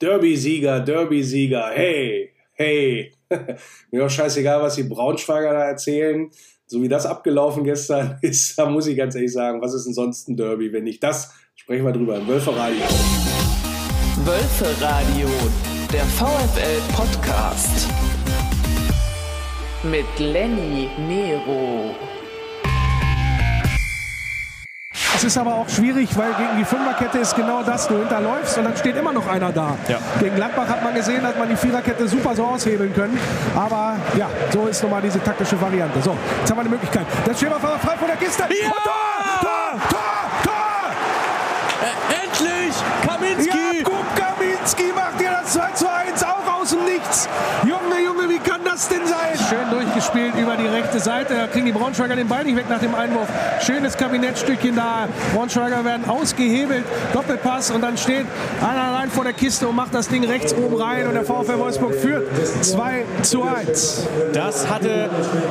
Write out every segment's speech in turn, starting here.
Derby-Sieger, Derby-Sieger, hey, hey. Mir auch scheißegal, was die Braunschweiger da erzählen. So wie das abgelaufen gestern ist, da muss ich ganz ehrlich sagen, was ist denn sonst ein Derby, wenn nicht das? Sprechen wir drüber im Wölferadio. Wölferadio, der VfL-Podcast. Mit Lenny Nero. Es ist aber auch schwierig, weil gegen die Fünferkette ist genau das, du hinterläufst und dann steht immer noch einer da. Ja. Gegen Gladbach hat man gesehen, dass man die Viererkette super so aushebeln können. Aber ja, so ist nun mal diese taktische Variante. So, jetzt haben wir eine Möglichkeit. Der Schäferfahrer frei von der Kiste. Ja! Und Tor! Tor! Tor! Tor! Endlich! Kaminski! Jakub Kaminski macht dir das 2 zu 1 auch aus dem Nichts. Junge, das denn sein? Schön durchgespielt über die rechte Seite. Da kriegen die Braunschweiger den Ball nicht weg nach dem Einwurf. Schönes Kabinettstückchen da. Braunschweiger werden ausgehebelt. Doppelpass und dann steht einer allein vor der Kiste und macht das Ding rechts oben rein. Und der VfL Wolfsburg führt 2 zu 1. Das hatte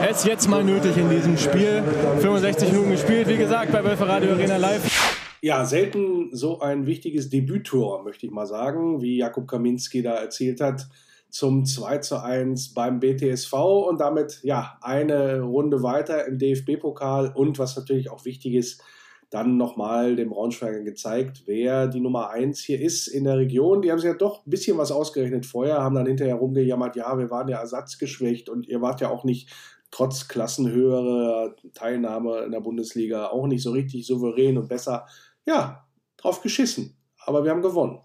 es jetzt mal nötig in diesem Spiel. 65 Minuten gespielt, wie gesagt, bei Wölferadio Arena Live. Ja, selten so ein wichtiges Debüttor, möchte ich mal sagen, wie Jakub Kaminski da erzielt hat zum 2 zu 1 beim BTSV und damit ja eine Runde weiter im DFB-Pokal und was natürlich auch wichtig ist, dann nochmal den Braunschweigern gezeigt, wer die Nummer 1 hier ist in der Region. Die haben sich ja doch ein bisschen was ausgerechnet vorher, haben dann hinterher rumgejammert, ja, wir waren ja ersatzgeschwächt und ihr wart ja auch nicht trotz klassenhöherer Teilnahme in der Bundesliga auch nicht so richtig souverän und besser. Ja, drauf geschissen. Aber wir haben gewonnen.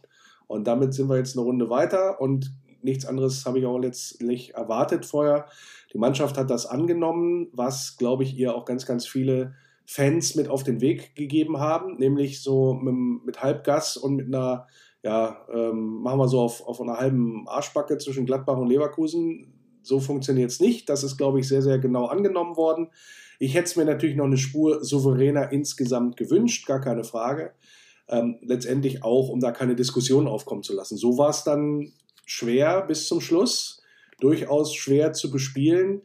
Und damit sind wir jetzt eine Runde weiter und nichts anderes habe ich auch letztlich erwartet vorher. Die Mannschaft hat das angenommen, was, glaube ich, ihr auch ganz, ganz viele Fans mit auf den Weg gegeben haben, nämlich so mit, mit Halbgas und mit einer, ja, ähm, machen wir so auf, auf einer halben Arschbacke zwischen Gladbach und Leverkusen. So funktioniert es nicht. Das ist, glaube ich, sehr, sehr genau angenommen worden. Ich hätte es mir natürlich noch eine Spur souveräner insgesamt gewünscht, gar keine Frage. Ähm, letztendlich auch, um da keine Diskussion aufkommen zu lassen. So war es dann schwer bis zum Schluss, durchaus schwer zu bespielen.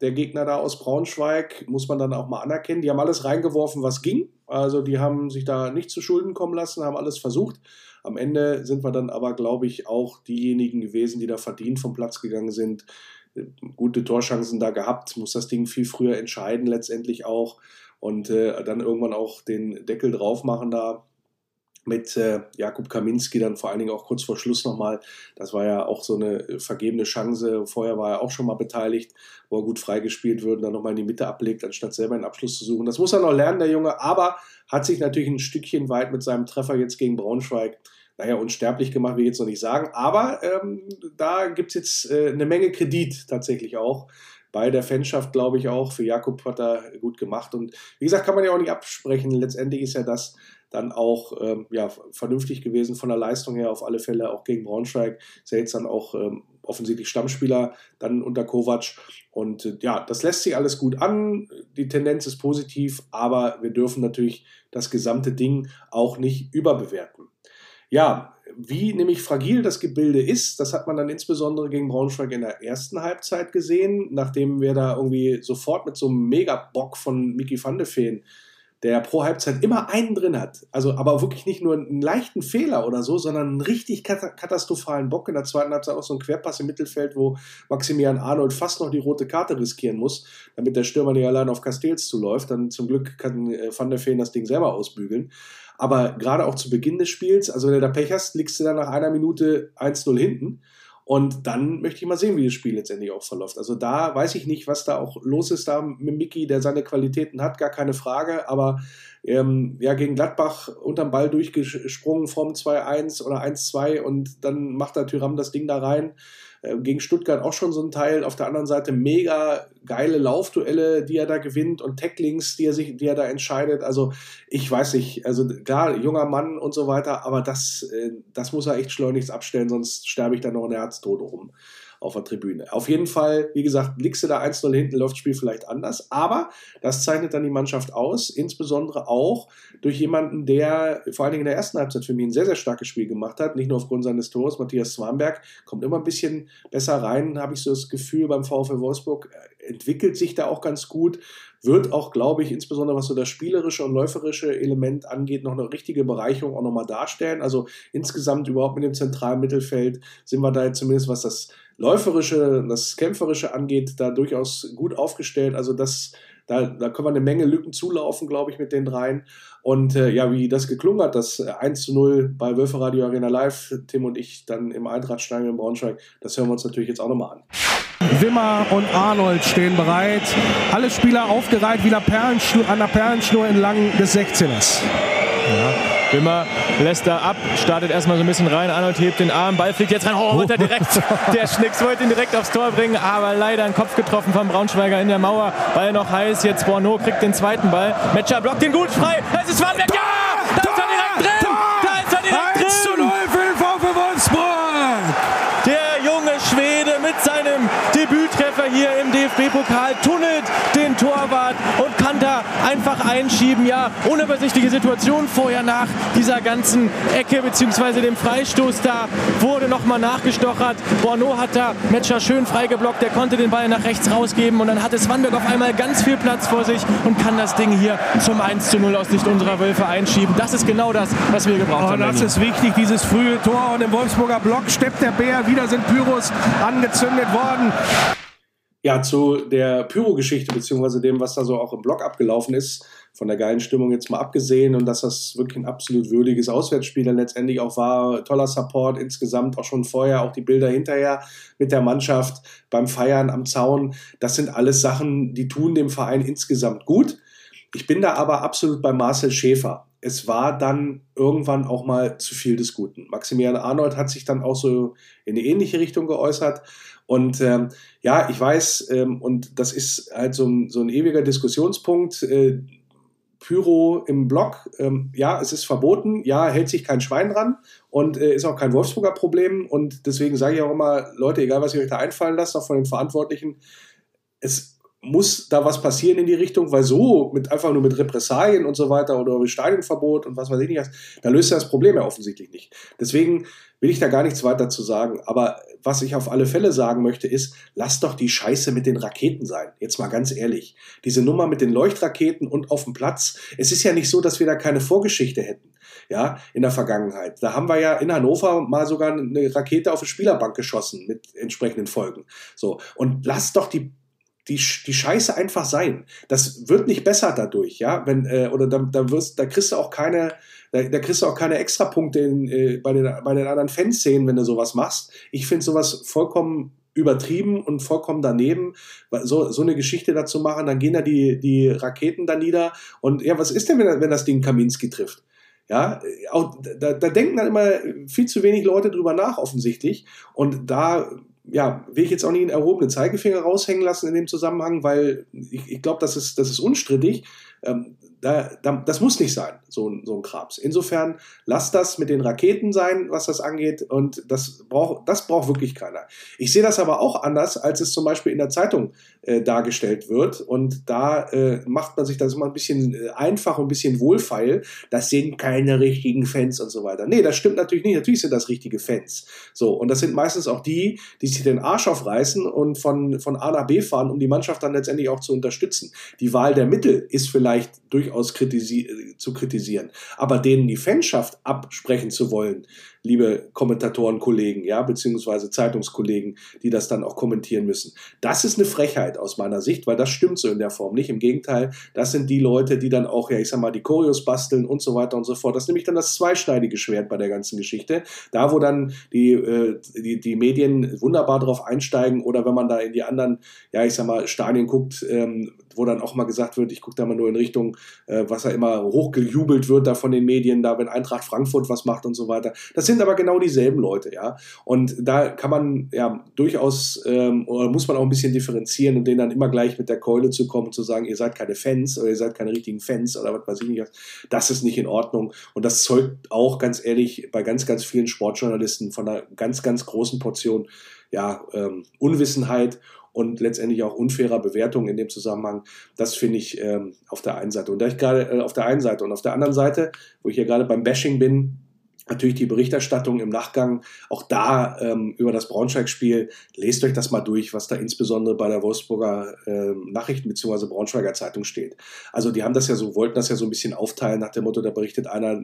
Der Gegner da aus Braunschweig muss man dann auch mal anerkennen. Die haben alles reingeworfen, was ging. Also die haben sich da nicht zu Schulden kommen lassen, haben alles versucht. Am Ende sind wir dann aber, glaube ich, auch diejenigen gewesen, die da verdient vom Platz gegangen sind. Gute Torchancen da gehabt, muss das Ding viel früher entscheiden, letztendlich auch. Und äh, dann irgendwann auch den Deckel drauf machen da mit äh, Jakub Kaminski dann vor allen Dingen auch kurz vor Schluss nochmal. Das war ja auch so eine vergebene Chance. Vorher war er auch schon mal beteiligt, wo er gut freigespielt wird und dann nochmal in die Mitte ablegt, anstatt selber einen Abschluss zu suchen. Das muss er noch lernen, der Junge, aber hat sich natürlich ein Stückchen weit mit seinem Treffer jetzt gegen Braunschweig naja, unsterblich gemacht, will ich jetzt noch nicht sagen. Aber ähm, da gibt es jetzt äh, eine Menge Kredit tatsächlich auch. Bei der Fanschaft, glaube ich auch. Für Jakob hat er gut gemacht. Und wie gesagt, kann man ja auch nicht absprechen. Letztendlich ist ja das dann auch ähm, ja, vernünftig gewesen von der Leistung her, auf alle Fälle auch gegen Braunschweig. Ist ja jetzt dann auch ähm, offensichtlich Stammspieler dann unter Kovac. Und äh, ja, das lässt sich alles gut an. Die Tendenz ist positiv, aber wir dürfen natürlich das gesamte Ding auch nicht überbewerten. Ja, wie nämlich fragil das Gebilde ist, das hat man dann insbesondere gegen Braunschweig in der ersten Halbzeit gesehen, nachdem wir da irgendwie sofort mit so einem Megabock von Miki van de Feen der pro Halbzeit immer einen drin hat. Also aber wirklich nicht nur einen leichten Fehler oder so, sondern einen richtig katastrophalen Bock in der zweiten Halbzeit auch so ein Querpass im Mittelfeld, wo Maximilian Arnold fast noch die rote Karte riskieren muss, damit der Stürmer nicht allein auf Castells zuläuft. Dann zum Glück kann äh, Van der Feen das Ding selber ausbügeln. Aber gerade auch zu Beginn des Spiels, also wenn du da Pech hast, liegst du dann nach einer Minute 1-0 hinten. Und dann möchte ich mal sehen, wie das Spiel letztendlich auch verläuft. Also da weiß ich nicht, was da auch los ist da mit Mickey, der seine Qualitäten hat, gar keine Frage. Aber ähm, ja, gegen Gladbach unterm Ball durchgesprungen vom 2-1 oder 1-2 und dann macht der Tyram das Ding da rein. Äh, gegen Stuttgart auch schon so ein Teil. Auf der anderen Seite mega geile Laufduelle, die er da gewinnt und Tacklings, die er sich, die er da entscheidet. Also ich weiß nicht, also klar, junger Mann und so weiter, aber das, äh, das muss er echt schleunigst abstellen, sonst sterbe ich da noch in Herztode rum. Auf der Tribüne. Auf jeden Fall, wie gesagt, liegst du da 1-0 hinten, läuft das Spiel vielleicht anders, aber das zeichnet dann die Mannschaft aus, insbesondere auch durch jemanden, der vor allen Dingen in der ersten Halbzeit für mich ein sehr, sehr starkes Spiel gemacht hat, nicht nur aufgrund seines Tores, Matthias Zwanberg kommt immer ein bisschen besser rein, habe ich so das Gefühl beim VfL Wolfsburg, entwickelt sich da auch ganz gut, wird auch, glaube ich, insbesondere was so das spielerische und läuferische Element angeht, noch eine richtige Bereicherung auch nochmal darstellen. Also insgesamt überhaupt mit dem zentralen Mittelfeld sind wir da jetzt zumindest, was das läuferische, das kämpferische angeht, da durchaus gut aufgestellt. Also das da, da können wir eine Menge Lücken zulaufen, glaube ich, mit den dreien. Und äh, ja, wie das geklungen hat, das 1 äh, zu 0 bei Wölfe Radio Arena Live, Tim und ich dann im Eintrachtstadion in Braunschweig, das hören wir uns natürlich jetzt auch nochmal an. Wimmer und Arnold stehen bereit. Alle Spieler aufgereiht wie an der Perlenschnur entlang des 16ers. Ja. Wimmer lässt da ab, startet erstmal so ein bisschen rein. Arnold hebt den Arm, Ball fliegt jetzt rein. Oh, runter direkt. Der Schnicks wollte ihn direkt aufs Tor bringen, aber leider ein Kopf getroffen vom Braunschweiger in der Mauer. Ball noch heiß. Jetzt Borno kriegt den zweiten Ball. Metscher blockt den gut frei. Es ist Warnberg. Ja! Da ist er direkt drin! Da ist er direkt drin! 1 zu 0 für den VfW Wolfsburg! Der junge Schwede mit seinem Debüttreffer hier im DFB-Pokal tunnelt den Torwart und kann da einfach einschieben. Ja, unübersichtliche Situation vorher nach dieser ganzen Ecke bzw. dem Freistoß. Da wurde nochmal nachgestochert. Borno hat da Metscher schön freigeblockt. Der konnte den Ball nach rechts rausgeben und dann hatte Swanberg auf einmal ganz viel Platz vor sich und kann das Ding hier zum 1 zu 0 aus Sicht unserer Wölfe einschieben. Das ist genau das, was wir gebraucht oh, haben. Das ist wichtig, dieses frühe Tor. Und im Wolfsburger Block steppt der Bär. Wieder sind Pyros angezündet worden ja, zu der Pyro-Geschichte, beziehungsweise dem, was da so auch im Blog abgelaufen ist, von der geilen Stimmung jetzt mal abgesehen und dass das wirklich ein absolut würdiges Auswärtsspiel dann letztendlich auch war. Toller Support insgesamt, auch schon vorher, auch die Bilder hinterher mit der Mannschaft beim Feiern am Zaun. Das sind alles Sachen, die tun dem Verein insgesamt gut. Ich bin da aber absolut bei Marcel Schäfer. Es war dann irgendwann auch mal zu viel des Guten. Maximilian Arnold hat sich dann auch so in eine ähnliche Richtung geäußert. Und ähm, ja, ich weiß, ähm, und das ist halt so ein, so ein ewiger Diskussionspunkt. Äh, Pyro im Block, ähm, ja, es ist verboten, ja, hält sich kein Schwein dran und äh, ist auch kein Wolfsburger Problem. Und deswegen sage ich auch immer, Leute, egal was ihr euch da einfallen lasst, auch von den Verantwortlichen, es muss da was passieren in die Richtung, weil so mit einfach nur mit Repressalien und so weiter oder mit Stadionverbot und was weiß ich nicht, da löst das Problem ja offensichtlich nicht. Deswegen will ich da gar nichts weiter zu sagen. Aber was ich auf alle Fälle sagen möchte, ist, lass doch die Scheiße mit den Raketen sein. Jetzt mal ganz ehrlich. Diese Nummer mit den Leuchtraketen und auf dem Platz. Es ist ja nicht so, dass wir da keine Vorgeschichte hätten. Ja, in der Vergangenheit. Da haben wir ja in Hannover mal sogar eine Rakete auf eine Spielerbank geschossen mit entsprechenden Folgen. So. Und lass doch die die, die Scheiße einfach sein. Das wird nicht besser dadurch, ja. Wenn, äh, oder da, da, wirst, da kriegst du auch keine, da, da kriegst du auch keine Extrapunkte in, äh, bei, den, bei den anderen Fanszenen, wenn du sowas machst. Ich finde sowas vollkommen übertrieben und vollkommen daneben, so, so eine Geschichte dazu machen, dann gehen da die, die Raketen da nieder. Und ja, was ist denn, wenn, wenn das Ding Kaminski trifft? Ja, auch, da, da denken dann immer viel zu wenig Leute drüber nach, offensichtlich. Und da ja, will ich jetzt auch nicht einen erhobenen Zeigefinger raushängen lassen in dem Zusammenhang, weil ich, ich glaube, das ist, das ist unstrittig. Ähm, da, da, das muss nicht sein, so, so ein Krabs. Insofern lass das mit den Raketen sein, was das angeht, und das braucht, das braucht wirklich keiner. Ich sehe das aber auch anders, als es zum Beispiel in der Zeitung äh, dargestellt wird. Und da äh, macht man sich das immer ein bisschen äh, einfach und ein bisschen wohlfeil. Das sind keine richtigen Fans und so weiter. Nee, das stimmt natürlich nicht. Natürlich sind das richtige Fans. So, und das sind meistens auch die, die sich den Arsch aufreißen und von, von A nach B fahren, um die Mannschaft dann letztendlich auch zu unterstützen. Die Wahl der Mittel ist vielleicht durchaus kritisi zu kritisieren. Aber denen die Fanschaft absprechen zu wollen, liebe Kommentatoren, Kollegen, ja, beziehungsweise Zeitungskollegen, die das dann auch kommentieren müssen. Das ist eine Frechheit aus meiner Sicht, weil das stimmt so in der Form nicht. Im Gegenteil, das sind die Leute, die dann auch, ja, ich sag mal, die Choreos basteln und so weiter und so fort. Das ist nämlich dann das zweischneidige Schwert bei der ganzen Geschichte. Da, wo dann die, äh, die, die Medien wunderbar drauf einsteigen oder wenn man da in die anderen, ja, ich sag mal, Stadien guckt, ähm, wo dann auch mal gesagt wird, ich gucke da mal nur in Richtung, äh, was ja immer hochgejubelt wird da von den Medien, da wenn Eintracht Frankfurt was macht und so weiter. Das sind aber genau dieselben Leute, ja. Und da kann man ja durchaus ähm, oder muss man auch ein bisschen differenzieren und denen dann immer gleich mit der Keule zu kommen und zu sagen, ihr seid keine Fans oder ihr seid keine richtigen Fans oder was weiß ich nicht. Das ist nicht in Ordnung. Und das zeugt auch ganz ehrlich bei ganz, ganz vielen Sportjournalisten von einer ganz, ganz großen Portion ja, ähm, Unwissenheit und letztendlich auch unfairer Bewertung in dem Zusammenhang. Das finde ich ähm, auf der einen Seite. Und da ich gerade äh, auf der einen Seite und auf der anderen Seite, wo ich hier gerade beim Bashing bin, Natürlich die Berichterstattung im Nachgang, auch da ähm, über das Braunschweig-Spiel. Lest euch das mal durch, was da insbesondere bei der Wolfsburger äh, Nachrichten bzw. Braunschweiger Zeitung steht. Also die haben das ja so, wollten das ja so ein bisschen aufteilen nach dem Motto, da berichtet einer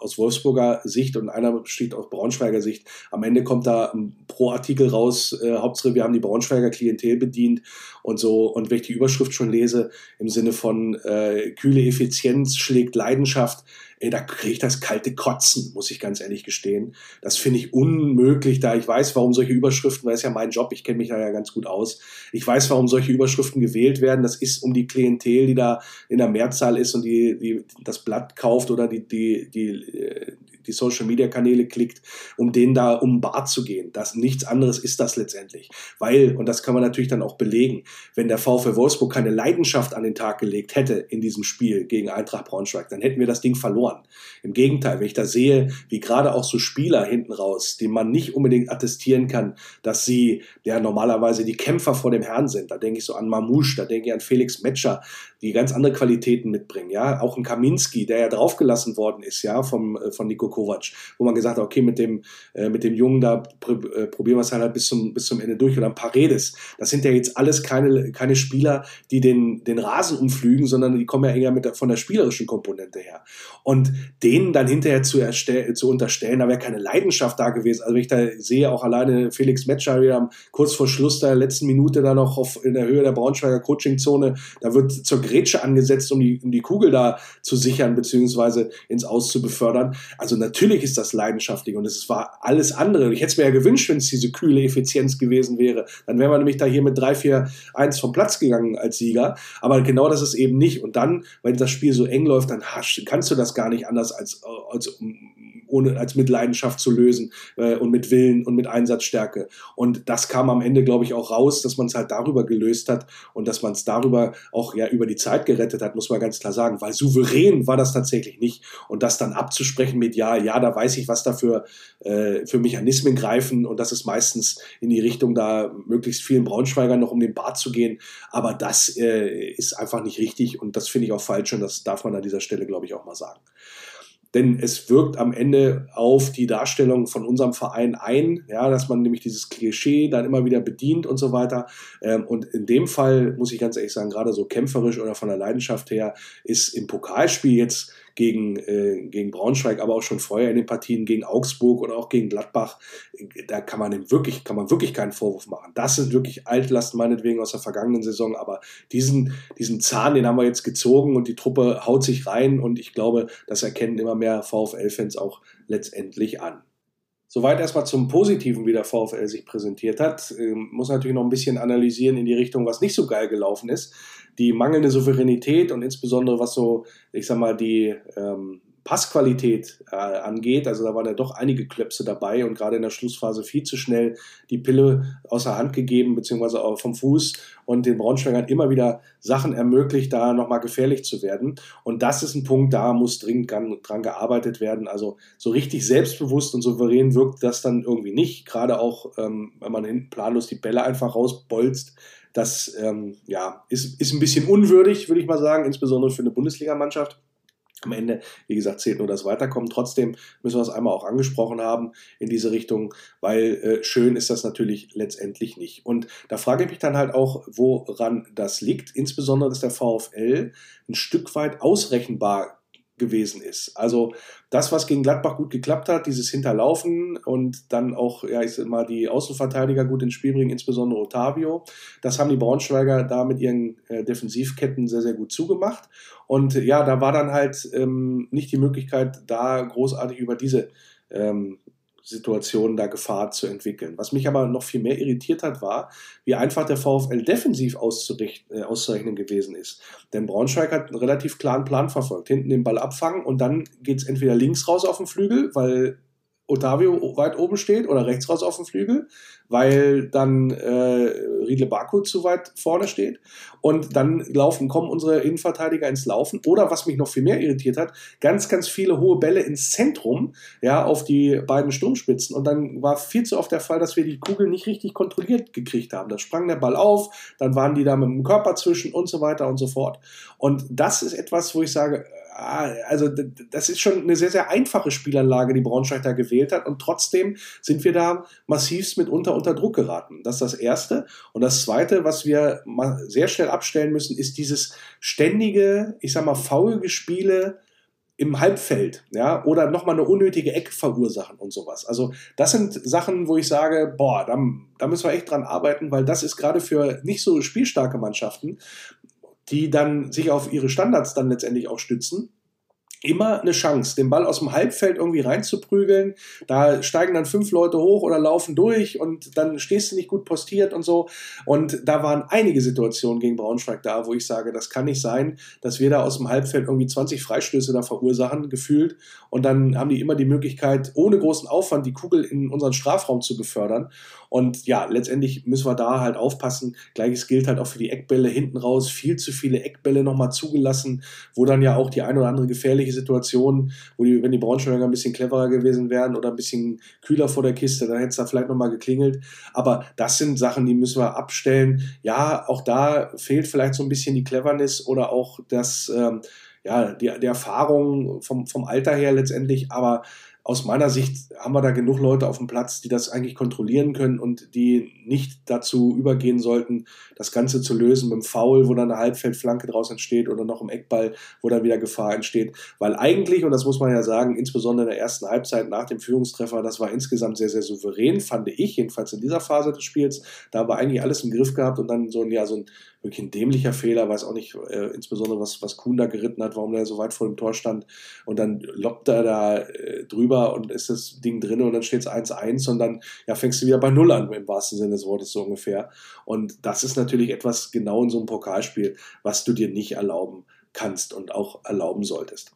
aus Wolfsburger Sicht und einer steht aus Braunschweiger Sicht. Am Ende kommt da pro Artikel raus, äh, Hauptsache wir haben die Braunschweiger Klientel bedient und so. Und wenn ich die Überschrift schon lese, im Sinne von äh, kühle Effizienz schlägt Leidenschaft, ey, da kriege ich das kalte Kotzen, muss ich ganz ehrlich gestehen. Das finde ich unmöglich, da ich weiß, warum solche Überschriften, weil es ja mein Job, ich kenne mich da ja ganz gut aus. Ich weiß, warum solche Überschriften gewählt werden. Das ist um die Klientel, die da in der Mehrzahl ist und die, die das Blatt kauft oder die, die, die, äh, die Social Media Kanäle klickt, um denen da um Bart zu gehen. Das nichts anderes ist das letztendlich. Weil, und das kann man natürlich dann auch belegen, wenn der VfL Wolfsburg keine Leidenschaft an den Tag gelegt hätte in diesem Spiel gegen Eintracht Braunschweig, dann hätten wir das Ding verloren. Im Gegenteil, wenn ich da sehe, wie gerade auch so Spieler hinten raus, die man nicht unbedingt attestieren kann, dass sie ja normalerweise die Kämpfer vor dem Herrn sind. Da denke ich so an Mamouche, da denke ich an Felix Metscher, die ganz andere Qualitäten mitbringen. Ja, auch ein Kaminski, der ja draufgelassen worden ist, ja, vom, äh, von Nico Kovac, wo man gesagt hat, okay, mit dem, äh, mit dem Jungen da äh, probieren wir es halt bis zum, bis zum Ende durch. Oder ein Paredes. Das sind ja jetzt alles keine, keine Spieler, die den, den Rasen umflügen, sondern die kommen ja eher mit der, von der spielerischen Komponente her. Und denen dann hinterher zu, zu unterstellen, da wäre keine Leidenschaft da gewesen. Also wenn ich da sehe, auch alleine Felix Metscher wieder kurz vor Schluss der letzten Minute da noch auf, in der Höhe der Braunschweiger Coachingzone, da wird zur Grätsche angesetzt, um die, um die Kugel da zu sichern, beziehungsweise ins Aus zu befördern. Also natürlich ist das leidenschaftlich und es war alles andere. Ich hätte es mir ja gewünscht, wenn es diese kühle Effizienz gewesen wäre. Dann wären wir nämlich da hier mit 3-4-1 vom Platz gegangen als Sieger. Aber genau das ist eben nicht. Und dann, wenn das Spiel so eng läuft, dann kannst du das gar nicht anders als, als ohne als mit Leidenschaft zu lösen äh, und mit Willen und mit Einsatzstärke. Und das kam am Ende, glaube ich, auch raus, dass man es halt darüber gelöst hat und dass man es darüber auch ja über die Zeit gerettet hat, muss man ganz klar sagen, weil souverän war das tatsächlich nicht. Und das dann abzusprechen mit ja, ja, da weiß ich, was da für, äh, für Mechanismen greifen und das ist meistens in die Richtung, da möglichst vielen Braunschweigern noch um den Bart zu gehen. Aber das äh, ist einfach nicht richtig und das finde ich auch falsch und das darf man an dieser Stelle, glaube ich, auch mal sagen denn es wirkt am Ende auf die Darstellung von unserem Verein ein, ja, dass man nämlich dieses Klischee dann immer wieder bedient und so weiter. Ähm, und in dem Fall muss ich ganz ehrlich sagen, gerade so kämpferisch oder von der Leidenschaft her, ist im Pokalspiel jetzt gegen, äh, gegen Braunschweig, aber auch schon vorher in den Partien gegen Augsburg oder auch gegen Gladbach, da kann man dem wirklich, kann man wirklich keinen Vorwurf machen. Das sind wirklich Altlasten meinetwegen aus der vergangenen Saison, aber diesen, diesen Zahn, den haben wir jetzt gezogen und die Truppe haut sich rein und ich glaube, das erkennen immer mehr VfL-Fans auch letztendlich an. Soweit erstmal zum Positiven, wie der VfL sich präsentiert hat. Ähm, muss natürlich noch ein bisschen analysieren in die Richtung, was nicht so geil gelaufen ist die mangelnde Souveränität und insbesondere was so, ich sag mal, die ähm, Passqualität äh, angeht. Also da waren ja doch einige Klöpse dabei und gerade in der Schlussphase viel zu schnell die Pille außer Hand gegeben, beziehungsweise vom Fuß und den Braunschweigern immer wieder Sachen ermöglicht, da nochmal gefährlich zu werden. Und das ist ein Punkt, da muss dringend dran, dran gearbeitet werden. Also so richtig selbstbewusst und souverän wirkt das dann irgendwie nicht. Gerade auch, ähm, wenn man hinten planlos die Bälle einfach rausbolzt. Das ähm, ja, ist, ist ein bisschen unwürdig, würde ich mal sagen, insbesondere für eine Bundesligamannschaft. Am Ende, wie gesagt, zählt nur das Weiterkommen. Trotzdem müssen wir es einmal auch angesprochen haben in diese Richtung, weil äh, schön ist das natürlich letztendlich nicht. Und da frage ich mich dann halt auch, woran das liegt. Insbesondere, dass der VfL ein Stück weit ausrechenbar gewesen ist. Also das, was gegen Gladbach gut geklappt hat, dieses Hinterlaufen und dann auch, ja, ich sag mal, die Außenverteidiger gut ins Spiel bringen, insbesondere Otavio, das haben die Braunschweiger da mit ihren äh, Defensivketten sehr, sehr gut zugemacht. Und ja, da war dann halt ähm, nicht die Möglichkeit, da großartig über diese ähm, Situationen da Gefahr zu entwickeln. Was mich aber noch viel mehr irritiert hat, war, wie einfach der VfL defensiv äh, auszurechnen gewesen ist. Denn Braunschweig hat einen relativ klaren Plan verfolgt. Hinten den Ball abfangen und dann geht es entweder links raus auf den Flügel, weil Otavio weit oben steht oder rechts raus auf dem Flügel, weil dann äh, Riedle Baku zu weit vorne steht. Und dann laufen, kommen unsere Innenverteidiger ins Laufen. Oder was mich noch viel mehr irritiert hat, ganz, ganz viele hohe Bälle ins Zentrum, ja, auf die beiden Sturmspitzen. Und dann war viel zu oft der Fall, dass wir die Kugel nicht richtig kontrolliert gekriegt haben. Da sprang der Ball auf, dann waren die da mit dem Körper zwischen und so weiter und so fort. Und das ist etwas, wo ich sage, also das ist schon eine sehr, sehr einfache Spielanlage, die Braunschweig da gewählt hat. Und trotzdem sind wir da massivst mitunter unter Druck geraten. Das ist das Erste. Und das Zweite, was wir sehr schnell abstellen müssen, ist dieses ständige, ich sag mal, faule Gespiele im Halbfeld, ja, oder nochmal eine unnötige Ecke verursachen und sowas. Also das sind Sachen, wo ich sage, boah, da, da müssen wir echt dran arbeiten, weil das ist gerade für nicht so spielstarke Mannschaften die dann sich auf ihre Standards dann letztendlich auch stützen, immer eine Chance, den Ball aus dem Halbfeld irgendwie reinzuprügeln. Da steigen dann fünf Leute hoch oder laufen durch und dann stehst du nicht gut postiert und so. Und da waren einige Situationen gegen Braunschweig da, wo ich sage, das kann nicht sein, dass wir da aus dem Halbfeld irgendwie 20 Freistöße da verursachen, gefühlt. Und dann haben die immer die Möglichkeit, ohne großen Aufwand die Kugel in unseren Strafraum zu befördern. Und ja, letztendlich müssen wir da halt aufpassen. Gleiches gilt halt auch für die Eckbälle hinten raus. Viel zu viele Eckbälle nochmal zugelassen, wo dann ja auch die ein oder andere gefährliche Situation, wo die, wenn die Braunschweiger ein bisschen cleverer gewesen wären oder ein bisschen kühler vor der Kiste, dann hätte es da vielleicht nochmal geklingelt. Aber das sind Sachen, die müssen wir abstellen. Ja, auch da fehlt vielleicht so ein bisschen die Cleverness oder auch das, ähm, ja, die, die Erfahrung vom, vom Alter her letztendlich. Aber aus meiner Sicht haben wir da genug Leute auf dem Platz, die das eigentlich kontrollieren können und die nicht dazu übergehen sollten, das Ganze zu lösen mit dem Foul, wo dann eine Halbfeldflanke draus entsteht oder noch im Eckball, wo dann wieder Gefahr entsteht. Weil eigentlich, und das muss man ja sagen, insbesondere in der ersten Halbzeit nach dem Führungstreffer, das war insgesamt sehr, sehr souverän, fand ich, jedenfalls in dieser Phase des Spiels. Da war eigentlich alles im Griff gehabt und dann so ein, ja, so ein wirklich ein dämlicher Fehler, weiß auch nicht, äh, insbesondere was, was Kuhn da geritten hat, warum er so weit vor dem Tor stand. Und dann loppt er da äh, drüber und ist das Ding drin und dann steht es 1-1 und dann ja, fängst du wieder bei Null an, im wahrsten Sinne des Wortes so ungefähr. Und das ist natürlich etwas genau in so einem Pokalspiel, was du dir nicht erlauben kannst und auch erlauben solltest.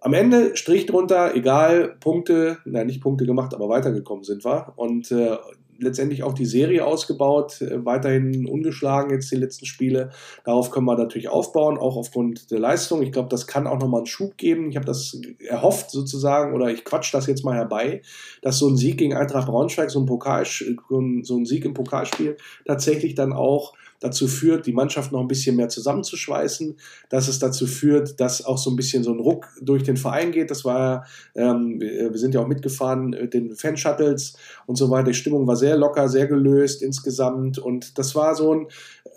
Am Ende Strich drunter, egal, Punkte, na nicht Punkte gemacht, aber weitergekommen sind wir. Und äh, letztendlich auch die Serie ausgebaut, äh, weiterhin ungeschlagen jetzt die letzten Spiele. Darauf können wir natürlich aufbauen, auch aufgrund der Leistung. Ich glaube, das kann auch nochmal einen Schub geben. Ich habe das erhofft sozusagen, oder ich quatsch das jetzt mal herbei, dass so ein Sieg gegen Eintracht Braunschweig, so ein, Pokal, so ein Sieg im Pokalspiel tatsächlich dann auch dazu führt, die Mannschaft noch ein bisschen mehr zusammenzuschweißen, dass es dazu führt, dass auch so ein bisschen so ein Ruck durch den Verein geht. Das war, ähm, wir sind ja auch mitgefahren mit den Fanshuttles und so weiter. Die Stimmung war sehr locker, sehr gelöst insgesamt und das war so ein,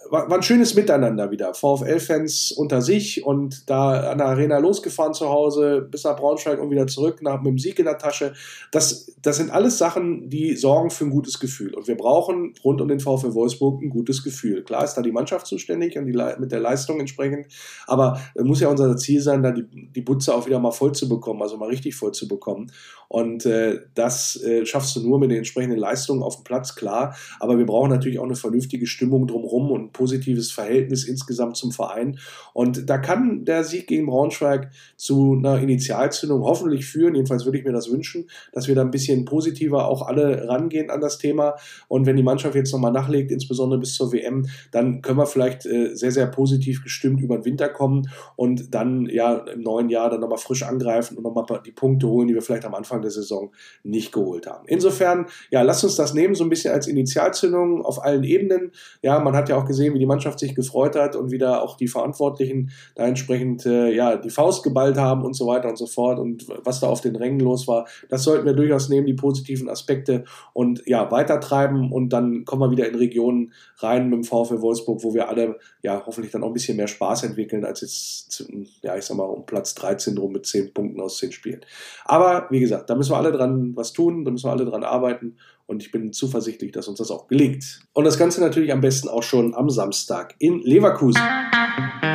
war, war ein schönes Miteinander wieder. VfL-Fans unter sich und da an der Arena losgefahren zu Hause, bis nach Braunschweig und wieder zurück nach, mit dem Sieg in der Tasche. Das, das sind alles Sachen, die sorgen für ein gutes Gefühl. Und wir brauchen rund um den VfL Wolfsburg ein gutes Gefühl. Klar ist da die Mannschaft zuständig und die, mit der Leistung entsprechend, aber es muss ja unser Ziel sein, da die, die Butze auch wieder mal voll zu bekommen, also mal richtig voll zu bekommen. Und äh, das äh, schaffst du nur mit den entsprechenden Leistungen auf dem Platz, klar. Aber wir brauchen natürlich auch eine vernünftige Stimmung drumherum und ein positives Verhältnis insgesamt zum Verein. Und da kann der Sieg gegen Braunschweig zu einer Initialzündung hoffentlich führen. Jedenfalls würde ich mir das wünschen, dass wir da ein bisschen positiver auch alle rangehen an das Thema. Und wenn die Mannschaft jetzt nochmal nachlegt, insbesondere bis zur WM, dann können wir vielleicht äh, sehr, sehr positiv gestimmt über den Winter kommen und dann ja im neuen Jahr dann nochmal frisch angreifen und nochmal die Punkte holen, die wir vielleicht am Anfang der Saison nicht geholt haben. Insofern, ja, lasst uns das nehmen, so ein bisschen als Initialzündung auf allen Ebenen. Ja, man hat ja auch gesehen, wie die Mannschaft sich gefreut hat und wie da auch die Verantwortlichen da entsprechend äh, ja, die Faust geballt haben und so weiter und so fort und was da auf den Rängen los war. Das sollten wir durchaus nehmen, die positiven Aspekte und ja, weitertreiben und dann kommen wir wieder in Regionen rein mit dem VfL Wolfsburg, wo wir alle ja hoffentlich dann auch ein bisschen mehr Spaß entwickeln, als jetzt, ja, ich sag mal, um Platz 13 drum mit 10 Punkten aus 10 Spielen. Aber wie gesagt, da müssen wir alle dran was tun, da müssen wir alle dran arbeiten und ich bin zuversichtlich, dass uns das auch gelingt. Und das Ganze natürlich am besten auch schon am Samstag in Leverkusen.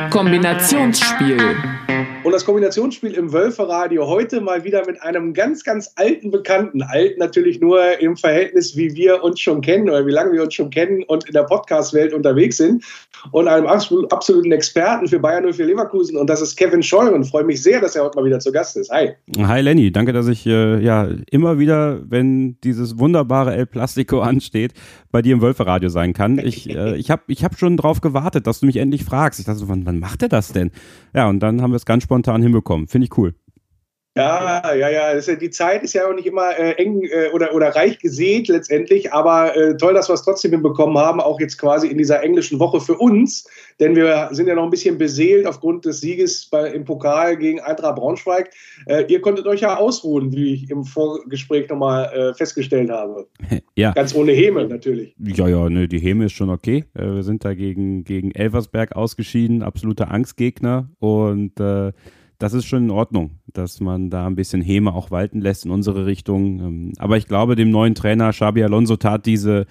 Kombinationsspiel. Das Kombinationsspiel im Wölferadio heute mal wieder mit einem ganz, ganz alten Bekannten. Alt natürlich nur im Verhältnis, wie wir uns schon kennen oder wie lange wir uns schon kennen und in der Podcast-Welt unterwegs sind. Und einem absoluten Experten für Bayern 04 Leverkusen. Und das ist Kevin Scholl. Und freue mich sehr, dass er heute mal wieder zu Gast ist. Hi. Hi Lenny, danke, dass ich äh, ja immer wieder, wenn dieses wunderbare El Plastico ansteht, bei dir im Wölferadio sein kann. Ich, äh, ich habe ich hab schon drauf gewartet, dass du mich endlich fragst. Ich dachte so, wann, wann macht er das denn? Ja, und dann haben wir es ganz spontan hinbekommen. Finde ich cool. Ja, ja, ja. ja die Zeit ist ja auch nicht immer äh, eng äh, oder, oder reich gesät letztendlich, aber äh, toll, dass wir es trotzdem hinbekommen haben, auch jetzt quasi in dieser englischen Woche für uns, denn wir sind ja noch ein bisschen beseelt aufgrund des Sieges bei, im Pokal gegen Eintracht Braunschweig. Äh, ihr konntet euch ja ausruhen, wie ich im Vorgespräch nochmal äh, festgestellt habe. Ja. Ganz ohne Häme natürlich. Ja, ja, ne, die Häme ist schon okay. Äh, wir sind da gegen, gegen Elversberg ausgeschieden, absoluter Angstgegner und das ist schon in Ordnung, dass man da ein bisschen Häme auch walten lässt in unsere Richtung. Ähm, aber ich glaube, dem neuen Trainer Xabi Alonso tat diese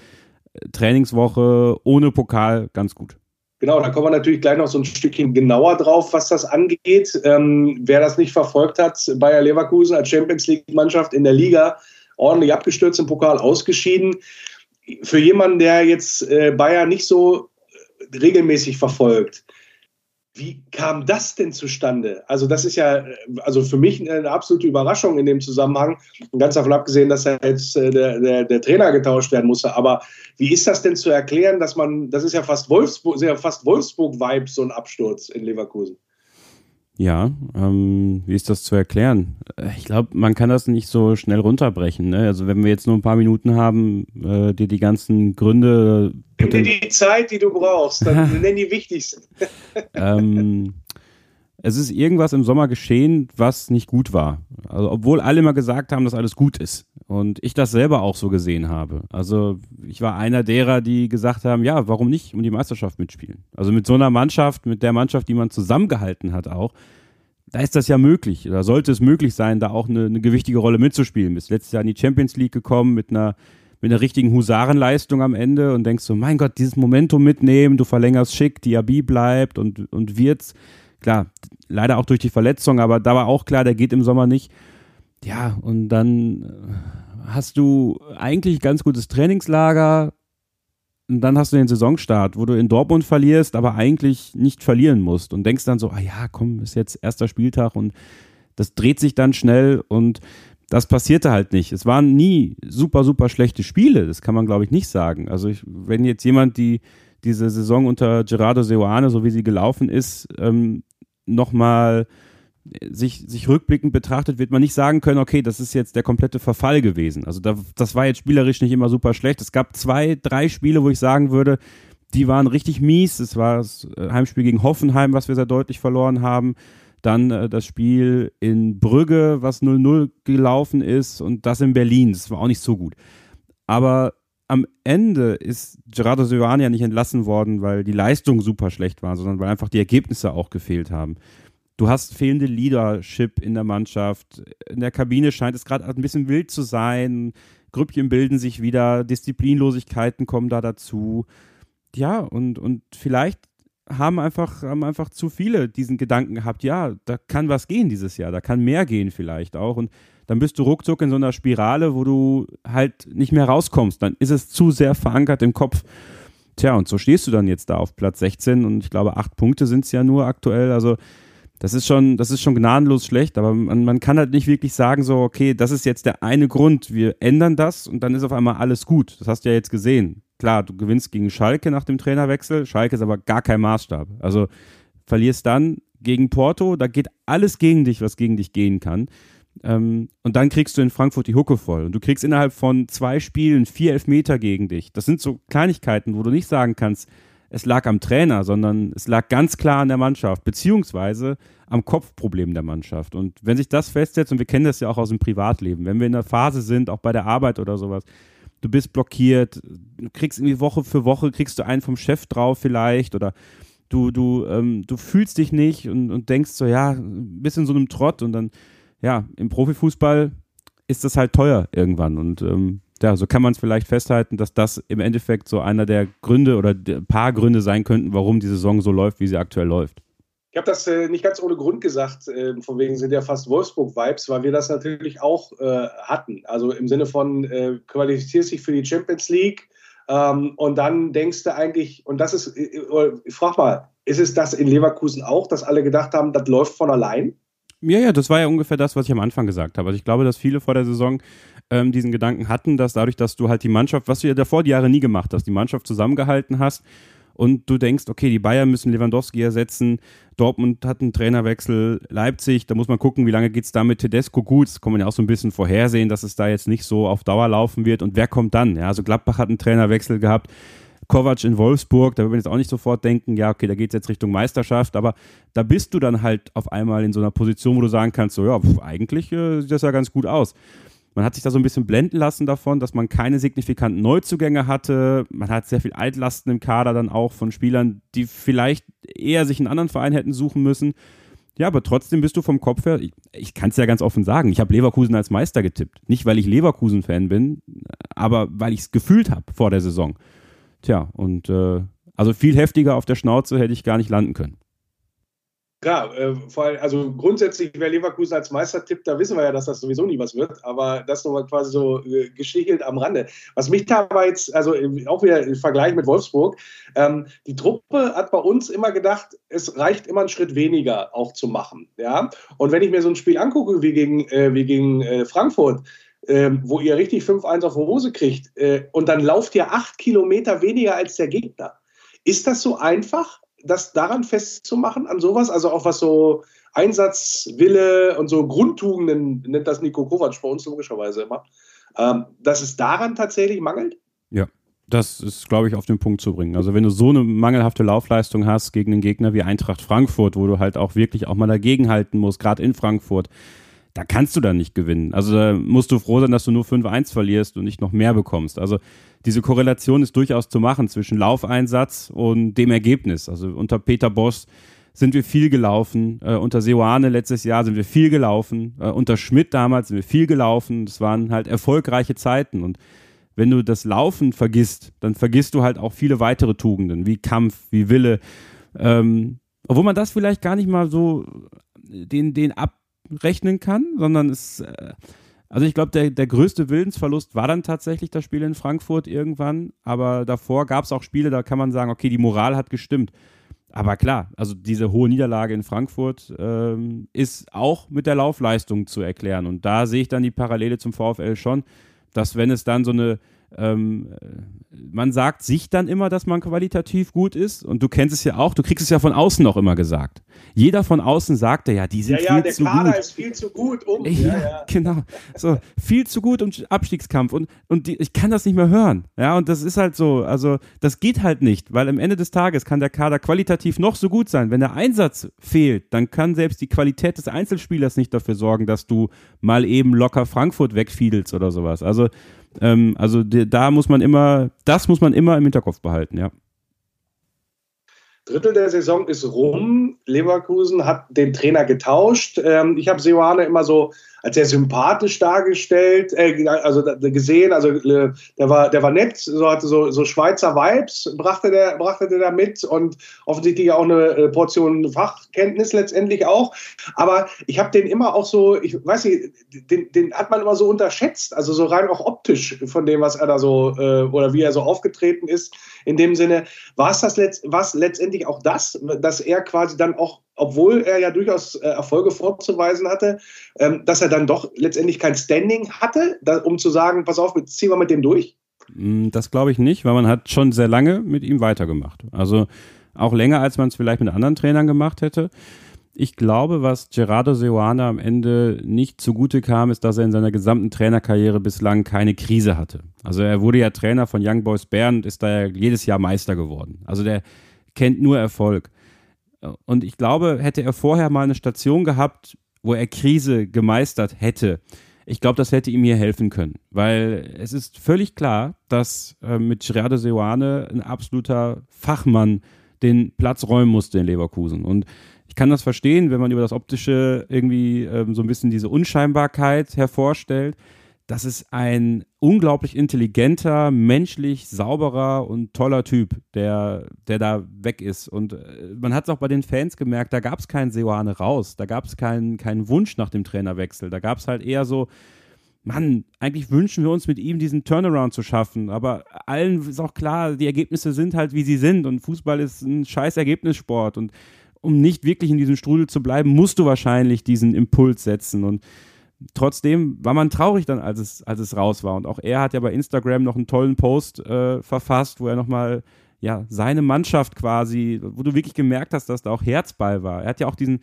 äh, Trainingswoche ohne Pokal ganz gut. Genau, da kommen wir natürlich gleich noch so ein Stückchen genauer drauf, was das angeht. Ähm, wer das nicht verfolgt hat, Bayer Leverkusen als Champions League-Mannschaft in der Liga ordentlich abgestürzt im Pokal ausgeschieden. Für jemanden, der jetzt äh, Bayer nicht so regelmäßig verfolgt, wie kam das denn zustande? Also, das ist ja also für mich eine absolute Überraschung in dem Zusammenhang. Und ganz davon abgesehen, dass da jetzt äh, der, der, der, Trainer getauscht werden musste. Aber wie ist das denn zu erklären, dass man, das ist ja fast Wolfsburg, ja fast Wolfsburg-Vibe, so ein Absturz in Leverkusen? Ja, ähm, wie ist das zu erklären? Ich glaube, man kann das nicht so schnell runterbrechen. Ne? Also wenn wir jetzt nur ein paar Minuten haben, äh, dir die ganzen Gründe. Nimm dir die Zeit, die du brauchst, dann nenn die wichtigsten. ähm, es ist irgendwas im Sommer geschehen, was nicht gut war. Also, obwohl alle immer gesagt haben, dass alles gut ist. Und ich das selber auch so gesehen habe. Also ich war einer derer, die gesagt haben, ja, warum nicht um die Meisterschaft mitspielen? Also mit so einer Mannschaft, mit der Mannschaft, die man zusammengehalten hat auch, da ist das ja möglich. Da sollte es möglich sein, da auch eine, eine gewichtige Rolle mitzuspielen. Bist letztes Jahr in die Champions League gekommen mit einer mit einer richtigen Husarenleistung am Ende und denkst so, mein Gott, dieses Momentum mitnehmen, du verlängerst schick, Diaby bleibt und, und wird's. Klar, leider auch durch die Verletzung, aber da war auch klar, der geht im Sommer nicht. Ja, und dann äh, hast du eigentlich ganz gutes Trainingslager und dann hast du den Saisonstart, wo du in Dortmund verlierst, aber eigentlich nicht verlieren musst und denkst dann so, ah ja, komm, ist jetzt erster Spieltag und das dreht sich dann schnell und das passierte halt nicht. Es waren nie super, super schlechte Spiele, das kann man glaube ich nicht sagen. Also ich, wenn jetzt jemand die diese Saison unter Gerardo Seoane, so wie sie gelaufen ist, ähm, nochmal sich, sich rückblickend betrachtet, wird man nicht sagen können, okay, das ist jetzt der komplette Verfall gewesen. Also da, das war jetzt spielerisch nicht immer super schlecht. Es gab zwei, drei Spiele, wo ich sagen würde, die waren richtig mies. Es war das äh, Heimspiel gegen Hoffenheim, was wir sehr deutlich verloren haben. Dann äh, das Spiel in Brügge, was 0-0 gelaufen ist und das in Berlin. Das war auch nicht so gut. Aber am Ende ist Gerardo Silvani ja nicht entlassen worden, weil die Leistung super schlecht war, sondern weil einfach die Ergebnisse auch gefehlt haben. Du hast fehlende Leadership in der Mannschaft. In der Kabine scheint es gerade ein bisschen wild zu sein. Grüppchen bilden sich wieder, Disziplinlosigkeiten kommen da dazu. Ja, und, und vielleicht haben einfach, haben einfach zu viele diesen Gedanken gehabt, ja, da kann was gehen dieses Jahr, da kann mehr gehen vielleicht auch. Und dann bist du ruckzuck in so einer Spirale, wo du halt nicht mehr rauskommst. Dann ist es zu sehr verankert im Kopf. Tja, und so stehst du dann jetzt da auf Platz 16 und ich glaube, acht Punkte sind es ja nur aktuell. Also das ist schon, das ist schon gnadenlos schlecht, aber man, man kann halt nicht wirklich sagen, so, okay, das ist jetzt der eine Grund, wir ändern das und dann ist auf einmal alles gut. Das hast du ja jetzt gesehen. Klar, du gewinnst gegen Schalke nach dem Trainerwechsel, Schalke ist aber gar kein Maßstab. Also verlierst dann gegen Porto, da geht alles gegen dich, was gegen dich gehen kann. Ähm, und dann kriegst du in Frankfurt die Hucke voll. Und du kriegst innerhalb von zwei Spielen vier Elfmeter gegen dich. Das sind so Kleinigkeiten, wo du nicht sagen kannst, es lag am Trainer, sondern es lag ganz klar an der Mannschaft, beziehungsweise am Kopfproblem der Mannschaft. Und wenn sich das festsetzt, und wir kennen das ja auch aus dem Privatleben, wenn wir in einer Phase sind, auch bei der Arbeit oder sowas, du bist blockiert, du kriegst irgendwie Woche für Woche, kriegst du einen vom Chef drauf vielleicht oder du, du, ähm, du fühlst dich nicht und, und denkst so, ja, bist in so einem Trott und dann, ja, im Profifußball ist das halt teuer irgendwann und ähm, ja, so kann man es vielleicht festhalten, dass das im Endeffekt so einer der Gründe oder ein paar Gründe sein könnten, warum die Saison so läuft, wie sie aktuell läuft. Ich habe das äh, nicht ganz ohne Grund gesagt, äh, von wegen sind ja fast Wolfsburg-Vibes, weil wir das natürlich auch äh, hatten. Also im Sinne von äh, qualifizierst dich für die Champions League ähm, und dann denkst du eigentlich, und das ist, ich äh, frag mal, ist es das in Leverkusen auch, dass alle gedacht haben, das läuft von allein? Ja, ja, das war ja ungefähr das, was ich am Anfang gesagt habe. Also ich glaube, dass viele vor der Saison ähm, diesen Gedanken hatten, dass dadurch, dass du halt die Mannschaft, was du ja davor die Jahre nie gemacht hast, die Mannschaft zusammengehalten hast und du denkst, okay, die Bayern müssen Lewandowski ersetzen, Dortmund hat einen Trainerwechsel, Leipzig, da muss man gucken, wie lange geht es da mit Tedesco gut, das kann man ja auch so ein bisschen vorhersehen, dass es da jetzt nicht so auf Dauer laufen wird und wer kommt dann? Ja, also Gladbach hat einen Trainerwechsel gehabt, Kovac in Wolfsburg, da würde man jetzt auch nicht sofort denken, ja, okay, da geht es jetzt Richtung Meisterschaft, aber da bist du dann halt auf einmal in so einer Position, wo du sagen kannst, so ja, pf, eigentlich äh, sieht das ja ganz gut aus. Man hat sich da so ein bisschen blenden lassen davon, dass man keine signifikanten Neuzugänge hatte. Man hat sehr viel Altlasten im Kader dann auch von Spielern, die vielleicht eher sich einen anderen Verein hätten suchen müssen. Ja, aber trotzdem bist du vom Kopf her, ich, ich kann es ja ganz offen sagen, ich habe Leverkusen als Meister getippt. Nicht, weil ich Leverkusen-Fan bin, aber weil ich es gefühlt habe vor der Saison. Tja, und äh, also viel heftiger auf der Schnauze hätte ich gar nicht landen können. Ja, äh, vor allem, also grundsätzlich, wer Leverkusen als Meister tippt, da wissen wir ja, dass das sowieso nie was wird. Aber das nochmal quasi so äh, geschichelt am Rande. Was mich da aber jetzt, also auch wieder im Vergleich mit Wolfsburg, ähm, die Truppe hat bei uns immer gedacht, es reicht immer einen Schritt weniger auch zu machen. Ja? Und wenn ich mir so ein Spiel angucke wie gegen, äh, wie gegen äh, Frankfurt, ähm, wo ihr richtig 5-1 auf die Hose kriegt äh, und dann lauft ihr acht Kilometer weniger als der Gegner. Ist das so einfach? Das daran festzumachen, an sowas? Also auch was so Einsatzwille und so Grundtugenden, nennt das Nico Kovac bei uns logischerweise immer, ähm, dass es daran tatsächlich mangelt? Ja. Das ist, glaube ich, auf den Punkt zu bringen. Also wenn du so eine mangelhafte Laufleistung hast gegen einen Gegner wie Eintracht Frankfurt, wo du halt auch wirklich auch mal dagegenhalten musst, gerade in Frankfurt, da kannst du dann nicht gewinnen. Also da musst du froh sein, dass du nur 5-1 verlierst und nicht noch mehr bekommst. Also diese Korrelation ist durchaus zu machen zwischen Laufeinsatz und dem Ergebnis. Also unter Peter Boss sind wir viel gelaufen, äh, unter Seoane letztes Jahr sind wir viel gelaufen, äh, unter Schmidt damals sind wir viel gelaufen. Das waren halt erfolgreiche Zeiten und wenn du das Laufen vergisst, dann vergisst du halt auch viele weitere Tugenden, wie Kampf, wie Wille. Ähm, obwohl man das vielleicht gar nicht mal so den, den abrechnen kann, sondern es, äh, also ich glaube, der, der größte Willensverlust war dann tatsächlich das Spiel in Frankfurt irgendwann, aber davor gab es auch Spiele, da kann man sagen, okay, die Moral hat gestimmt. Aber klar, also diese hohe Niederlage in Frankfurt ähm, ist auch mit der Laufleistung zu erklären. Und da sehe ich dann die Parallele zum VfL schon, dass wenn es dann so eine ähm, man sagt sich dann immer, dass man qualitativ gut ist und du kennst es ja auch, du kriegst es ja von außen noch immer gesagt. Jeder von außen sagte ja, die sind ja, ja, viel zu gut. Ja, der Kader ist viel zu gut. Um. Ja, ja, genau. So, viel zu gut und Abstiegskampf und, und die, ich kann das nicht mehr hören. Ja, und das ist halt so, also das geht halt nicht, weil am Ende des Tages kann der Kader qualitativ noch so gut sein. Wenn der Einsatz fehlt, dann kann selbst die Qualität des Einzelspielers nicht dafür sorgen, dass du mal eben locker Frankfurt wegfiedelst oder sowas. Also ähm, also da muss man immer, das muss man immer im Hinterkopf behalten, ja. Drittel der Saison ist rum. Leverkusen hat den Trainer getauscht. Ähm, ich habe Seoane immer so als sehr sympathisch dargestellt, äh, also gesehen, also äh, der war, der war nett, so hatte so, so Schweizer Vibes, brachte der, brachte der da mit und offensichtlich auch eine äh, Portion Fachkenntnis letztendlich auch. Aber ich habe den immer auch so, ich weiß nicht, den, den hat man immer so unterschätzt, also so rein auch optisch von dem, was er da so äh, oder wie er so aufgetreten ist. In dem Sinne, war es das letzt, was letztendlich auch das, dass er quasi dann auch obwohl er ja durchaus äh, Erfolge vorzuweisen hatte, ähm, dass er dann doch letztendlich kein Standing hatte, da, um zu sagen, pass auf, ziehen wir mit dem durch? Mm, das glaube ich nicht, weil man hat schon sehr lange mit ihm weitergemacht. Also auch länger, als man es vielleicht mit anderen Trainern gemacht hätte. Ich glaube, was Gerardo Seoane am Ende nicht zugute kam, ist, dass er in seiner gesamten Trainerkarriere bislang keine Krise hatte. Also er wurde ja Trainer von Young Boys Bern und ist da ja jedes Jahr Meister geworden. Also der kennt nur Erfolg. Und ich glaube, hätte er vorher mal eine Station gehabt, wo er Krise gemeistert hätte, ich glaube, das hätte ihm hier helfen können. Weil es ist völlig klar, dass äh, mit Gerardo Seoane ein absoluter Fachmann den Platz räumen musste in Leverkusen. Und ich kann das verstehen, wenn man über das Optische irgendwie ähm, so ein bisschen diese Unscheinbarkeit hervorstellt das ist ein unglaublich intelligenter, menschlich sauberer und toller Typ, der, der da weg ist. Und äh, man hat es auch bei den Fans gemerkt, da gab es keinen Seoane raus, da gab es keinen, keinen Wunsch nach dem Trainerwechsel. Da gab es halt eher so, Mann, eigentlich wünschen wir uns mit ihm diesen Turnaround zu schaffen. Aber allen ist auch klar, die Ergebnisse sind halt, wie sie sind. Und Fußball ist ein scheiß Ergebnissport. Und um nicht wirklich in diesem Strudel zu bleiben, musst du wahrscheinlich diesen Impuls setzen. Und trotzdem war man traurig dann, als es, als es raus war. Und auch er hat ja bei Instagram noch einen tollen Post äh, verfasst, wo er nochmal ja, seine Mannschaft quasi, wo du wirklich gemerkt hast, dass da auch Herz bei war. Er hat ja auch diesen,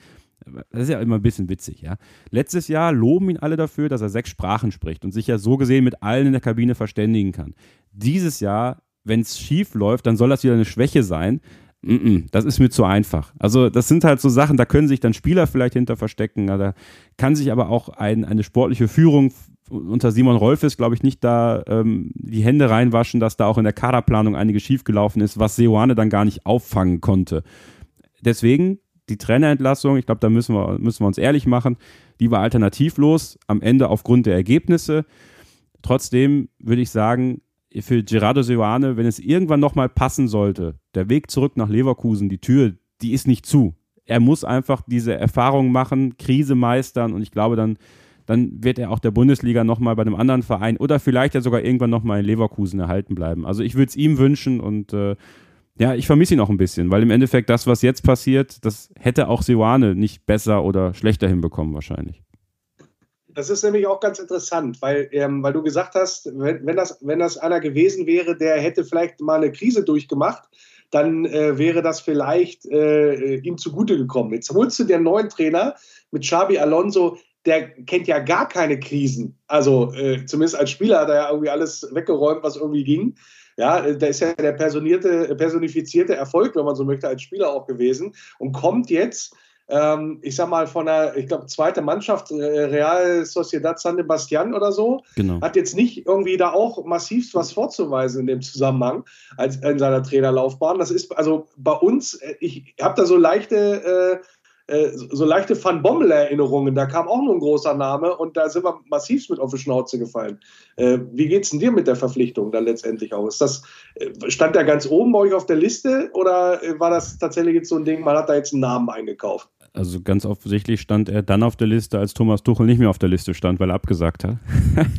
das ist ja immer ein bisschen witzig, ja. Letztes Jahr loben ihn alle dafür, dass er sechs Sprachen spricht und sich ja so gesehen mit allen in der Kabine verständigen kann. Dieses Jahr, wenn es schief läuft, dann soll das wieder eine Schwäche sein. Das ist mir zu einfach. Also, das sind halt so Sachen, da können sich dann Spieler vielleicht hinter verstecken. Da kann sich aber auch ein, eine sportliche Führung unter Simon Rolfes, glaube ich, nicht da ähm, die Hände reinwaschen, dass da auch in der Kaderplanung einiges schiefgelaufen ist, was Seoane dann gar nicht auffangen konnte. Deswegen die Trainerentlassung, ich glaube, da müssen wir, müssen wir uns ehrlich machen, die war alternativlos, am Ende aufgrund der Ergebnisse. Trotzdem würde ich sagen, für Gerardo Seoane, wenn es irgendwann nochmal passen sollte, der Weg zurück nach Leverkusen, die Tür, die ist nicht zu. Er muss einfach diese Erfahrung machen, Krise meistern und ich glaube, dann, dann wird er auch der Bundesliga nochmal bei einem anderen Verein oder vielleicht ja sogar irgendwann nochmal in Leverkusen erhalten bleiben. Also ich würde es ihm wünschen und äh, ja, ich vermisse ihn auch ein bisschen, weil im Endeffekt das, was jetzt passiert, das hätte auch Seoane nicht besser oder schlechter hinbekommen wahrscheinlich. Das ist nämlich auch ganz interessant, weil, ähm, weil du gesagt hast, wenn, wenn, das, wenn das einer gewesen wäre, der hätte vielleicht mal eine Krise durchgemacht, dann äh, wäre das vielleicht äh, ihm zugute gekommen. Jetzt holst du den neuen Trainer mit Xabi Alonso, der kennt ja gar keine Krisen. Also äh, zumindest als Spieler hat er ja irgendwie alles weggeräumt, was irgendwie ging. Ja, da ist ja der personifizierte Erfolg, wenn man so möchte, als Spieler auch gewesen und kommt jetzt ähm, ich sag mal, von der, ich glaube, zweite Mannschaft, äh, Real Sociedad San Sebastian oder so, genau. hat jetzt nicht irgendwie da auch massivst was vorzuweisen in dem Zusammenhang als in seiner Trainerlaufbahn. Das ist also bei uns, äh, ich habe da so leichte äh, äh, so leichte Van Bommel-Erinnerungen. Da kam auch nur ein großer Name und da sind wir massiv mit auf die Schnauze gefallen. Wie geht es denn dir mit der Verpflichtung dann letztendlich auch? Ist das, stand der ganz oben bei euch auf der Liste oder war das tatsächlich jetzt so ein Ding, man hat da jetzt einen Namen eingekauft? Also ganz offensichtlich stand er dann auf der Liste, als Thomas Tuchel nicht mehr auf der Liste stand, weil er abgesagt hat.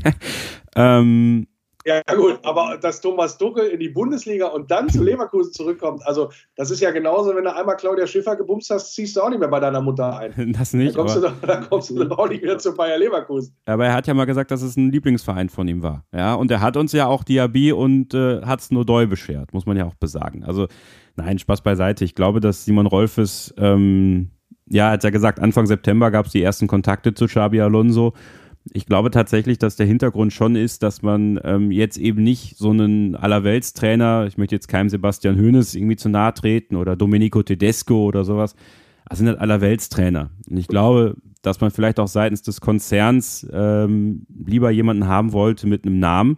ähm, ja, gut, aber dass Thomas Duckel in die Bundesliga und dann zu Leverkusen zurückkommt, also das ist ja genauso, wenn du einmal Claudia Schiffer gebumst hast, ziehst du auch nicht mehr bei deiner Mutter ein. Das nicht. Dann kommst, du, doch, dann kommst du doch auch nicht wieder zu Bayer Leverkusen. Aber er hat ja mal gesagt, dass es ein Lieblingsverein von ihm war. Ja, und er hat uns ja auch Diaby und äh, hat es nur Doi beschert, muss man ja auch besagen. Also, nein, Spaß beiseite. Ich glaube, dass Simon Rolfes, ähm, ja, hat ja gesagt, Anfang September gab es die ersten Kontakte zu Xabi Alonso ich glaube tatsächlich, dass der Hintergrund schon ist, dass man ähm, jetzt eben nicht so einen Allerweltstrainer, ich möchte jetzt keinem Sebastian Hoeneß irgendwie zu nahe treten oder Domenico Tedesco oder sowas, das sind halt Allerweltstrainer. Und ich glaube, dass man vielleicht auch seitens des Konzerns ähm, lieber jemanden haben wollte mit einem Namen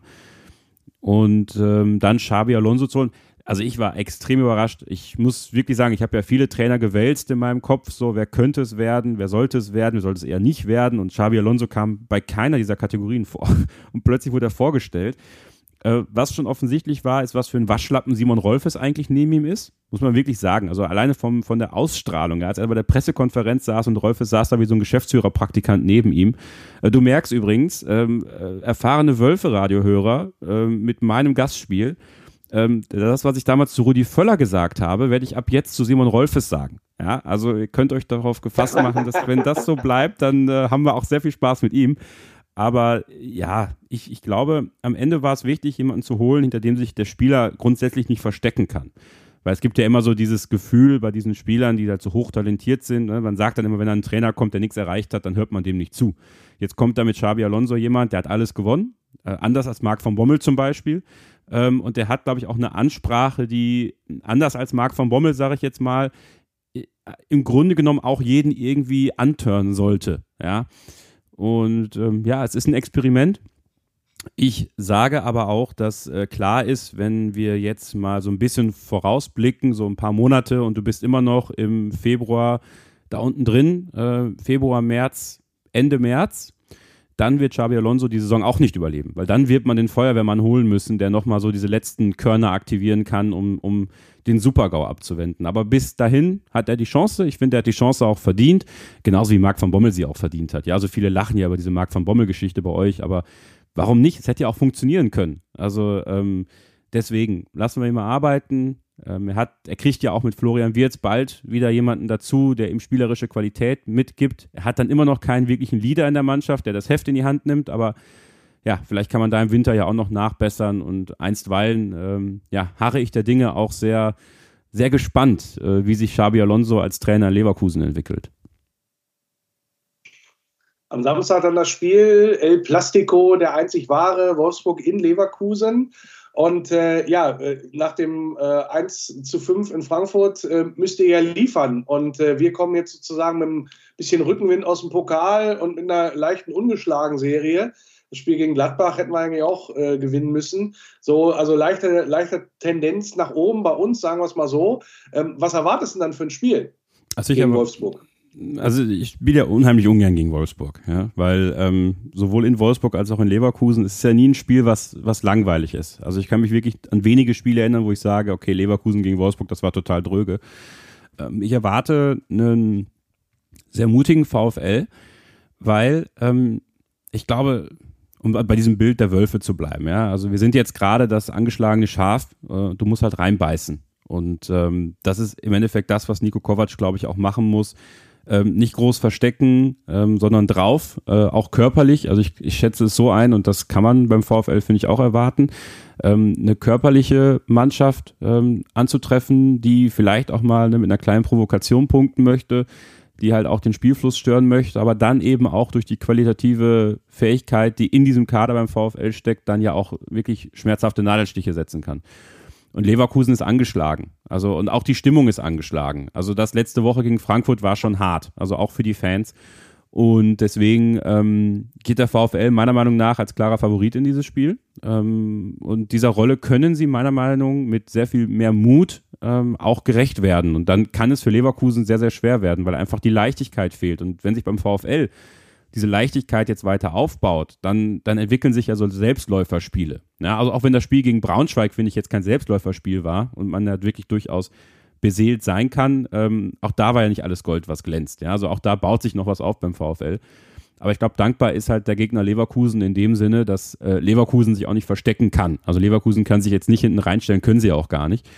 und ähm, dann Xabi Alonso zu holen also ich war extrem überrascht. Ich muss wirklich sagen, ich habe ja viele Trainer gewälzt in meinem Kopf, so wer könnte es werden, wer sollte es werden, wer sollte es eher nicht werden. Und Xabi Alonso kam bei keiner dieser Kategorien vor. Und plötzlich wurde er vorgestellt. Äh, was schon offensichtlich war, ist, was für ein Waschlappen Simon Rolfes eigentlich neben ihm ist. Muss man wirklich sagen. Also alleine vom, von der Ausstrahlung. Ja, als er bei der Pressekonferenz saß und Rolfes saß da wie so ein Geschäftsführerpraktikant neben ihm. Äh, du merkst übrigens, ähm, äh, erfahrene Wölfe-Radiohörer äh, mit meinem Gastspiel ähm, das, was ich damals zu Rudi Völler gesagt habe, werde ich ab jetzt zu Simon Rolfes sagen. Ja, also ihr könnt euch darauf gefasst machen, dass wenn das so bleibt, dann äh, haben wir auch sehr viel Spaß mit ihm. Aber ja, ich, ich glaube, am Ende war es wichtig, jemanden zu holen, hinter dem sich der Spieler grundsätzlich nicht verstecken kann. Weil es gibt ja immer so dieses Gefühl bei diesen Spielern, die halt so hochtalentiert sind. Ne? Man sagt dann immer, wenn ein Trainer kommt, der nichts erreicht hat, dann hört man dem nicht zu. Jetzt kommt da mit Xabi Alonso jemand, der hat alles gewonnen. Äh, anders als Marc von Bommel zum Beispiel. Ähm, und der hat, glaube ich, auch eine Ansprache, die anders als Marc von Bommel, sage ich jetzt mal, im Grunde genommen auch jeden irgendwie antören sollte. Ja. Und ähm, ja, es ist ein Experiment. Ich sage aber auch, dass äh, klar ist, wenn wir jetzt mal so ein bisschen vorausblicken, so ein paar Monate und du bist immer noch im Februar da unten drin, äh, Februar, März, Ende März, dann wird Xabi Alonso die Saison auch nicht überleben, weil dann wird man den Feuerwehrmann holen müssen, der nochmal so diese letzten Körner aktivieren kann, um, um den Supergau abzuwenden. Aber bis dahin hat er die Chance. Ich finde, er hat die Chance auch verdient, genauso wie Marc van Bommel sie auch verdient hat. Ja, so viele lachen ja über diese Marc van Bommel-Geschichte bei euch, aber warum nicht? Es hätte ja auch funktionieren können. Also ähm, deswegen lassen wir ihn mal arbeiten. Ähm, er, hat, er kriegt ja auch mit Florian Wirz bald wieder jemanden dazu, der ihm spielerische Qualität mitgibt. Er hat dann immer noch keinen wirklichen Leader in der Mannschaft, der das Heft in die Hand nimmt, aber ja, vielleicht kann man da im Winter ja auch noch nachbessern und einstweilen, ähm, ja, harre ich der Dinge auch sehr, sehr gespannt, äh, wie sich Xabi Alonso als Trainer in Leverkusen entwickelt. Am Samstag dann das Spiel El Plastico, der einzig wahre Wolfsburg in Leverkusen. Und äh, ja, äh, nach dem äh, 1 zu 5 in Frankfurt äh, müsst ihr ja liefern. Und äh, wir kommen jetzt sozusagen mit ein bisschen Rückenwind aus dem Pokal und mit einer leichten Ungeschlagen-Serie. Das Spiel gegen Gladbach hätten wir eigentlich auch äh, gewinnen müssen. So, also leichte, leichte Tendenz nach oben bei uns, sagen wir es mal so. Ähm, was erwartest du denn dann für ein Spiel also gegen Wolfsburg? Also ich spiele ja unheimlich ungern gegen Wolfsburg, ja, weil ähm, sowohl in Wolfsburg als auch in Leverkusen ist es ja nie ein Spiel, was, was langweilig ist. Also ich kann mich wirklich an wenige Spiele erinnern, wo ich sage, okay, Leverkusen gegen Wolfsburg, das war total dröge. Ähm, ich erwarte einen sehr mutigen VfL, weil ähm, ich glaube, um bei diesem Bild der Wölfe zu bleiben, ja, also wir sind jetzt gerade das angeschlagene Schaf, äh, du musst halt reinbeißen. Und ähm, das ist im Endeffekt das, was Nico Kovac, glaube ich, auch machen muss ähm, nicht groß verstecken, ähm, sondern drauf, äh, auch körperlich. Also ich, ich schätze es so ein und das kann man beim VfL, finde ich, auch erwarten, ähm, eine körperliche Mannschaft ähm, anzutreffen, die vielleicht auch mal ne, mit einer kleinen Provokation punkten möchte, die halt auch den Spielfluss stören möchte, aber dann eben auch durch die qualitative Fähigkeit, die in diesem Kader beim VfL steckt, dann ja auch wirklich schmerzhafte Nadelstiche setzen kann. Und Leverkusen ist angeschlagen. Also, und auch die Stimmung ist angeschlagen. Also, das letzte Woche gegen Frankfurt war schon hart. Also auch für die Fans. Und deswegen ähm, geht der VfL meiner Meinung nach als klarer Favorit in dieses Spiel. Ähm, und dieser Rolle können sie meiner Meinung nach mit sehr viel mehr Mut ähm, auch gerecht werden. Und dann kann es für Leverkusen sehr, sehr schwer werden, weil einfach die Leichtigkeit fehlt. Und wenn sich beim VfL diese Leichtigkeit jetzt weiter aufbaut, dann, dann entwickeln sich ja so Selbstläuferspiele. Ja, also auch wenn das Spiel gegen Braunschweig, finde ich, jetzt kein Selbstläuferspiel war und man da wirklich durchaus beseelt sein kann, ähm, auch da war ja nicht alles Gold, was glänzt. Ja, also auch da baut sich noch was auf beim VfL. Aber ich glaube, dankbar ist halt der Gegner Leverkusen in dem Sinne, dass äh, Leverkusen sich auch nicht verstecken kann. Also Leverkusen kann sich jetzt nicht hinten reinstellen, können sie ja auch gar nicht,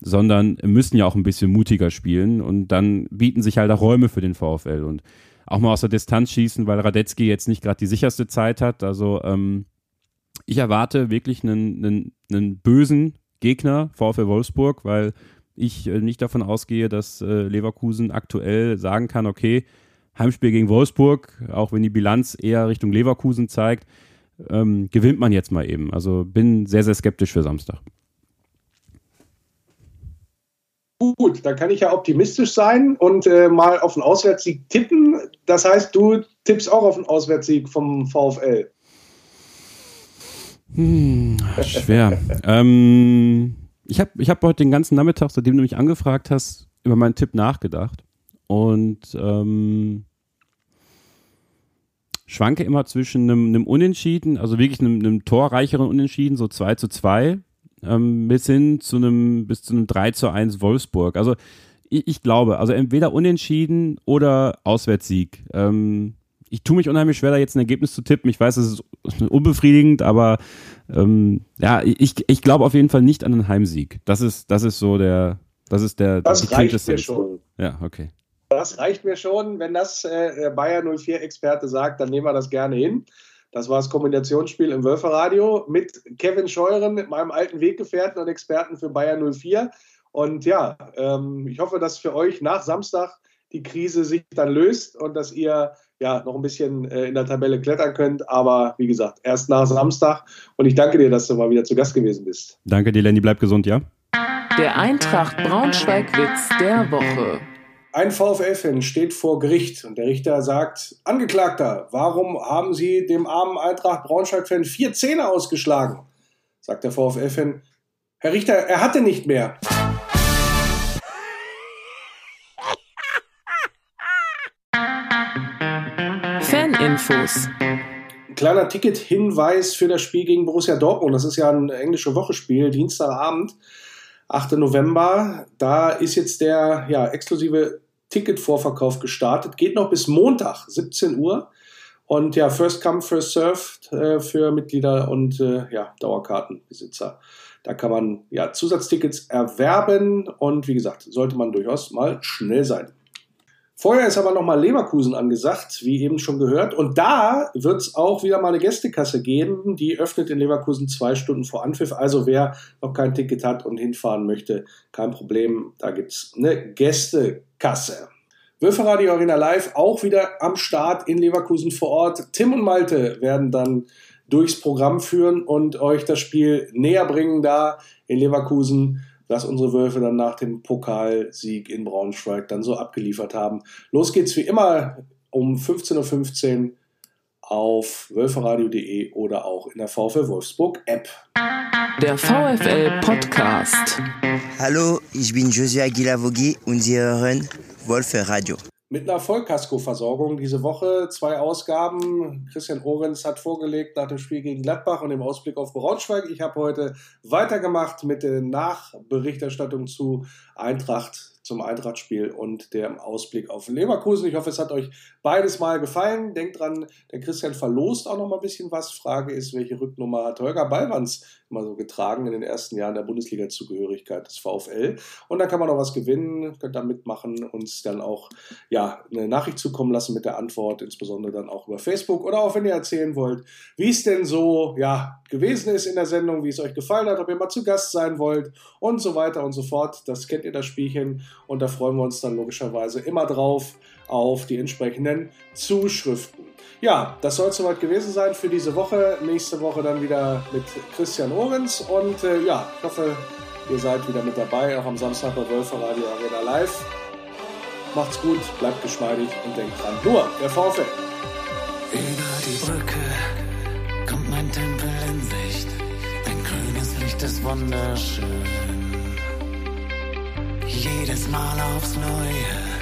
sondern müssen ja auch ein bisschen mutiger spielen und dann bieten sich halt auch Räume für den VfL. Und auch mal aus der Distanz schießen, weil Radetzky jetzt nicht gerade die sicherste Zeit hat. Also ähm, ich erwarte wirklich einen, einen, einen bösen Gegner, VfL Wolfsburg, weil ich äh, nicht davon ausgehe, dass äh, Leverkusen aktuell sagen kann, okay, Heimspiel gegen Wolfsburg, auch wenn die Bilanz eher Richtung Leverkusen zeigt, ähm, gewinnt man jetzt mal eben. Also bin sehr, sehr skeptisch für Samstag. Gut, dann kann ich ja optimistisch sein und äh, mal auf einen Auswärtssieg tippen. Das heißt, du tippst auch auf einen Auswärtssieg vom VfL. Hm, schwer. ähm, ich habe ich hab heute den ganzen Nachmittag, seitdem du mich angefragt hast, über meinen Tipp nachgedacht und ähm, schwanke immer zwischen einem, einem Unentschieden, also wirklich einem, einem torreicheren Unentschieden, so 2 zu 2 ähm, bis hin zu einem, bis zu einem 3 zu 1 Wolfsburg. Also ich, ich glaube, also entweder unentschieden oder Auswärtssieg. Ähm, ich tue mich unheimlich schwer, da jetzt ein Ergebnis zu tippen. Ich weiß, es ist unbefriedigend, aber ähm, ja, ich, ich glaube auf jeden Fall nicht an einen Heimsieg. Das ist, das ist so der, das ist der, das die reicht mir schon. Ja, okay. Das reicht mir schon. Wenn das äh, Bayer 04-Experte sagt, dann nehmen wir das gerne hin. Das war das Kombinationsspiel im Wölferradio mit Kevin Scheuren, mit meinem alten Weggefährten und Experten für Bayern 04. Und ja, ähm, ich hoffe, dass für euch nach Samstag die Krise sich dann löst und dass ihr ja noch ein bisschen äh, in der Tabelle klettern könnt. Aber wie gesagt, erst nach Samstag. Und ich danke dir, dass du mal wieder zu Gast gewesen bist. Danke dir, Lenny. Bleib gesund, ja? Der Eintracht Braunschweig-Witz der Woche. Ein VfL-Fan steht vor Gericht und der Richter sagt, Angeklagter, warum haben Sie dem armen Eintracht Braunschweig-Fan vier Zähne ausgeschlagen? Sagt der VfL-Fan, Herr Richter, er hatte nicht mehr. Faninfos. kleiner Ticket-Hinweis für das Spiel gegen Borussia Dortmund. Das ist ja ein englische Wochespiel, Dienstagabend, 8. November. Da ist jetzt der ja, exklusive Ticketvorverkauf gestartet. Geht noch bis Montag, 17 Uhr. Und ja, First Come, First Served äh, für Mitglieder und äh, ja, Dauerkartenbesitzer. Da kann man ja Zusatztickets erwerben und wie gesagt, sollte man durchaus mal schnell sein. Vorher ist aber nochmal Leverkusen angesagt, wie eben schon gehört. Und da wird es auch wieder mal eine Gästekasse geben. Die öffnet in Leverkusen zwei Stunden vor Anpfiff. Also wer noch kein Ticket hat und hinfahren möchte, kein Problem. Da gibt es eine Gästekasse. Wölferadio Arena Live auch wieder am Start in Leverkusen vor Ort. Tim und Malte werden dann durchs Programm führen und euch das Spiel näher bringen da in Leverkusen, was unsere Wölfe dann nach dem Pokalsieg in Braunschweig dann so abgeliefert haben. Los geht's wie immer um 15.15 Uhr auf wölferadio.de oder auch in der VfL Wolfsburg App. Der VfL Podcast. Hallo, ich bin Josia Gilavogi und Sie hören Wolfe Radio. Mit einer Vollkasko-Versorgung diese Woche. Zwei Ausgaben. Christian Ohrens hat vorgelegt nach dem Spiel gegen Gladbach und dem Ausblick auf Braunschweig. Ich habe heute weitergemacht mit der Nachberichterstattung zu Eintracht zum Eintrachtspiel und der Ausblick auf Leverkusen. Ich hoffe, es hat euch beides mal gefallen. Denkt dran, der Christian verlost auch noch mal ein bisschen was. Frage ist, welche Rücknummer hat Holger Ballmanns immer so getragen in den ersten Jahren der Bundesliga-Zugehörigkeit des VfL? Und da kann man noch was gewinnen, könnt da mitmachen, uns dann auch ja, eine Nachricht zukommen lassen mit der Antwort, insbesondere dann auch über Facebook oder auch wenn ihr erzählen wollt, wie es denn so ja, gewesen ist in der Sendung, wie es euch gefallen hat, ob ihr mal zu Gast sein wollt und so weiter und so fort. Das kennt ihr das Spielchen und da freuen wir uns dann logischerweise immer drauf auf die entsprechenden Zuschriften. Ja, das soll es soweit gewesen sein für diese Woche. Nächste Woche dann wieder mit Christian Ohrens und äh, ja, ich hoffe, ihr seid wieder mit dabei, auch am Samstag bei Wölfer Radio Arena Live. Macht's gut, bleibt geschmeidig und denkt dran, nur der VfL. Über die Brücke kommt mein Tempel in Sicht. Dein grünes Licht ist wunderschön. Jedes Mal aufs Neue,